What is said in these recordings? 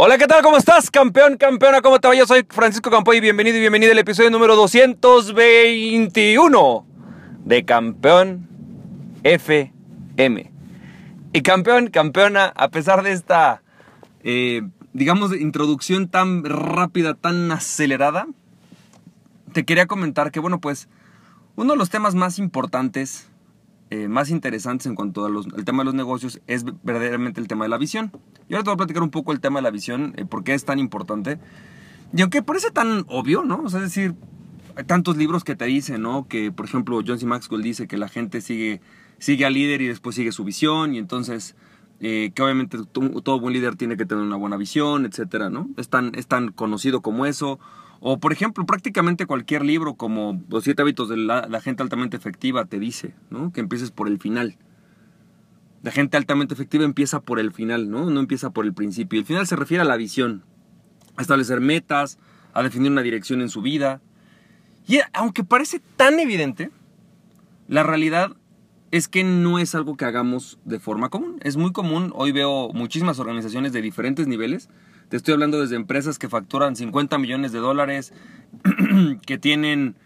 Hola, ¿qué tal? ¿Cómo estás? Campeón, campeona, ¿cómo te va? Yo soy Francisco Campoy y bienvenido y bienvenido al episodio número 221 de Campeón FM. Y campeón, campeona, a pesar de esta, eh, digamos, introducción tan rápida, tan acelerada, te quería comentar que, bueno, pues, uno de los temas más importantes eh, más interesantes en cuanto al tema de los negocios es verdaderamente el tema de la visión. Y ahora te voy a platicar un poco el tema de la visión, eh, por qué es tan importante. Y aunque parece tan obvio, ¿no? O sea, es decir, hay tantos libros que te dicen, ¿no? Que, por ejemplo, John C. Maxwell dice que la gente sigue, sigue al líder y después sigue su visión, y entonces, eh, que obviamente todo buen líder tiene que tener una buena visión, etcétera, ¿no? Es tan, es tan conocido como eso. O, por ejemplo, prácticamente cualquier libro como Los siete hábitos de la, gente altamente efectiva te dice. Que empieces por el final. La gente altamente efectiva empieza por el final, ¿no? No empieza por el principio. El final se refiere a la visión, a establecer metas, a definir una dirección en su vida. Y aunque parece tan evidente, la realidad es que no es algo que hagamos de forma común. Es muy común, hoy veo muchísimas organizaciones de diferentes niveles te estoy hablando desde empresas que facturan 50 millones de dólares, que tienen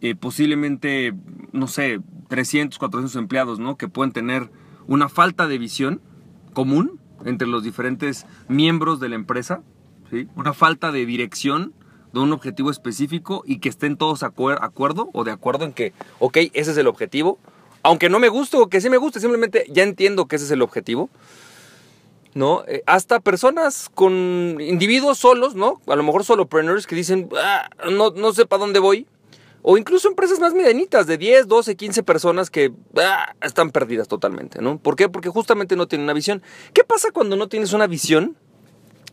eh, posiblemente, no sé, 300, 400 empleados, ¿no? Que pueden tener una falta de visión común entre los diferentes miembros de la empresa, ¿sí? Una falta de dirección de un objetivo específico y que estén todos acuerdo o de acuerdo en que, ok, ese es el objetivo. Aunque no me guste o que sí me guste, simplemente ya entiendo que ese es el objetivo. ¿No? Eh, hasta personas con individuos solos, ¿no? A lo mejor solopreneurs que dicen, ah, no, no sé para dónde voy. O incluso empresas más medianitas, de 10, 12, 15 personas que ah, están perdidas totalmente, ¿no? ¿Por qué? Porque justamente no tienen una visión. ¿Qué pasa cuando no tienes una visión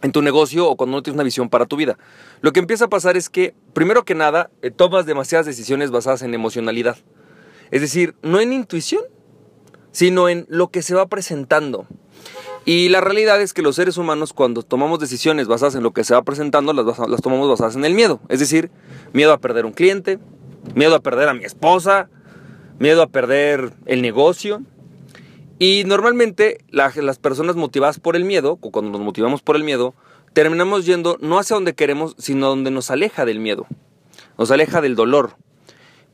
en tu negocio o cuando no tienes una visión para tu vida? Lo que empieza a pasar es que, primero que nada, eh, tomas demasiadas decisiones basadas en emocionalidad. Es decir, no en intuición, sino en lo que se va presentando. Y la realidad es que los seres humanos cuando tomamos decisiones basadas en lo que se va presentando, las, tomamos basadas en el miedo. Es decir, miedo a perder un cliente, miedo a perder a mi esposa, miedo a perder el negocio. Y normalmente las personas motivadas por el miedo, o cuando nos motivamos por el miedo, terminamos yendo no hacia donde queremos, sino donde nos aleja del miedo, nos aleja del dolor,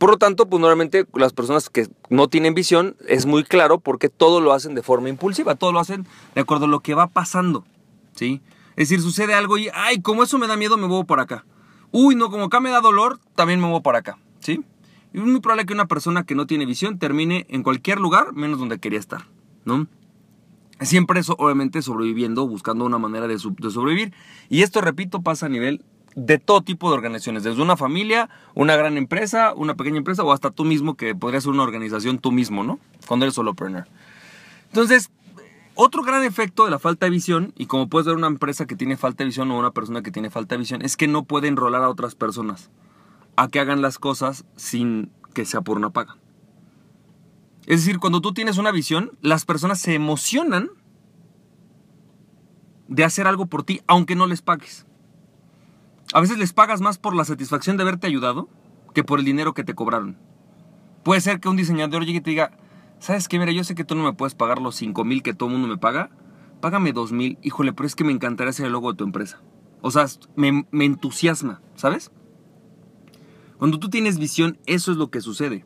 por lo tanto, pues normalmente las personas que no tienen visión es muy claro porque todo lo hacen de forma impulsiva, todo lo hacen de acuerdo a lo que va pasando, ¿sí? Es decir, sucede algo y, ay, como eso me da miedo, me muevo por acá. Uy, no, como acá me da dolor, también me muevo por acá, ¿sí? Y es muy probable que una persona que no tiene visión termine en cualquier lugar menos donde quería estar, ¿no? Siempre eso, obviamente, sobreviviendo, buscando una manera de, de sobrevivir. Y esto, repito, pasa a nivel de todo tipo de organizaciones, desde una familia, una gran empresa, una pequeña empresa o hasta tú mismo que podría ser una organización tú mismo, ¿no? Cuando eres solopreneur. Entonces, otro gran efecto de la falta de visión, y como puedes ver una empresa que tiene falta de visión o una persona que tiene falta de visión, es que no puede enrolar a otras personas a que hagan las cosas sin que sea por una paga. Es decir, cuando tú tienes una visión, las personas se emocionan de hacer algo por ti, aunque no les pagues. A veces les pagas más por la satisfacción de haberte ayudado que por el dinero que te cobraron. Puede ser que un diseñador llegue y te diga, ¿sabes qué? Mira, yo sé que tú no me puedes pagar los 5 mil que todo el mundo me paga. Págame 2 mil. Híjole, pero es que me encantaría hacer el logo de tu empresa. O sea, me, entusiasma, ¿sabes? Cuando tú tienes visión, eso es lo que sucede.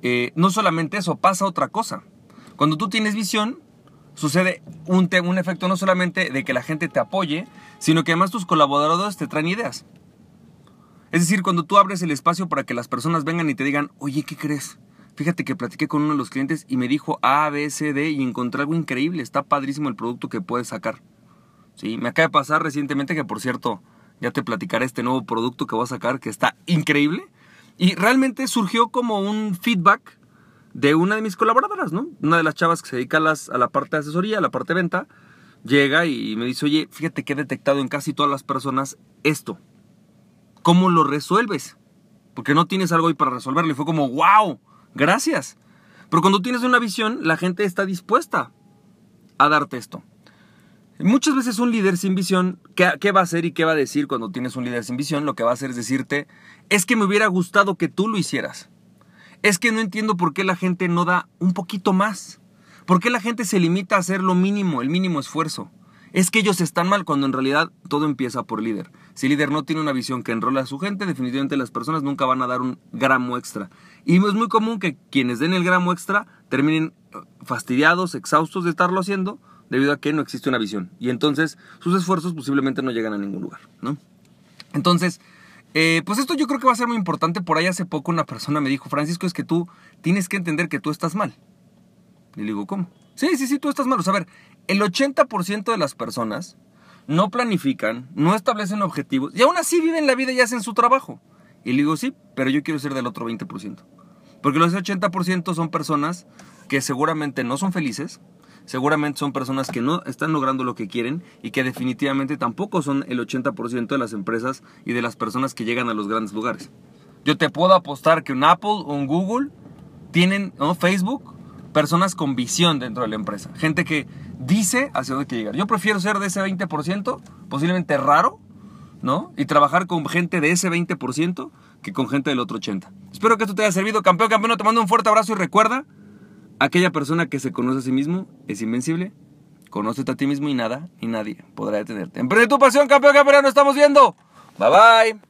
Eh, no solamente eso, pasa otra cosa. Cuando tú tienes visión, sucede un, un efecto no solamente de que la gente te apoye, sino que además tus colaboradores te traen ideas. Es decir, cuando tú abres el espacio para que las personas vengan y te digan, oye, ¿qué crees? Fíjate que platiqué con uno de los clientes y me dijo A, B, C, D y encontré algo increíble. Está padrísimo el producto que puedes sacar. Sí, me acaba de pasar recientemente que, por cierto, ya te platicaré este nuevo producto que voy a sacar que está increíble. Y realmente surgió como un feedback de una de mis colaboradoras, ¿no? Una de las chavas que se dedica a, las, a la parte de asesoría, a la parte de venta, llega y me dice, oye, fíjate que he detectado en casi todas las personas esto. ¿Cómo lo resuelves? Porque no tienes algo ahí para resolverlo. Y fue como, wow, gracias. Pero cuando tienes una visión, la gente está dispuesta a darte esto. Muchas veces un líder sin visión, ¿qué, ¿qué, va a hacer y qué va a decir cuando tienes un líder sin visión? Lo que va a hacer es decirte, es que me hubiera gustado que tú lo hicieras. Es que no entiendo por qué la gente no da un poquito más. ¿Por qué la gente se limita a hacer lo mínimo, el mínimo esfuerzo? es que ellos están mal, cuando en realidad todo empieza por líder. Si el líder no tiene una visión que enrola a su gente, definitivamente las personas nunca van a dar un gramo extra. Y es muy común que quienes den el gramo extra terminen eh, fastidiados, exhaustos de estarlo haciendo, debido a que no existe una visión. Y entonces sus esfuerzos posiblemente no llegan a ningún lugar, ¿no? Entonces, eh, pues esto yo creo que va a ser muy importante. Por ahí hace poco una persona me dijo, Francisco, es que tú tienes que entender que tú estás mal. Y le digo, ¿cómo? Sí, sí, sí, tú estás mal. A ver, el 80% de las personas no planifican, no establecen objetivos y aún así viven la vida y hacen su trabajo. Y le digo, sí, pero yo quiero ser del otro 20%. Porque los 80% son personas que seguramente no son felices, seguramente son personas que no están logrando lo que quieren y que definitivamente tampoco son el 80% de las empresas y de las personas que llegan a los grandes lugares. Yo te puedo apostar que un Apple o un Google tienen, ¿no? Facebook, personas con visión dentro de la empresa. Gente que dice hacia dónde quiere llegar. Yo prefiero ser de ese 20%, posiblemente raro, ¿no? Y trabajar con gente de ese 20% que con gente del otro 80%. Espero que esto te haya servido, campeón, campeón. Te mando un fuerte abrazo y recuerda, aquella persona que se conoce a sí mismo es invencible. Conócete a ti mismo y nada ni nadie podrá detenerte. Emprende tu pasión, campeón, campeón. Nos estamos viendo. Bye bye.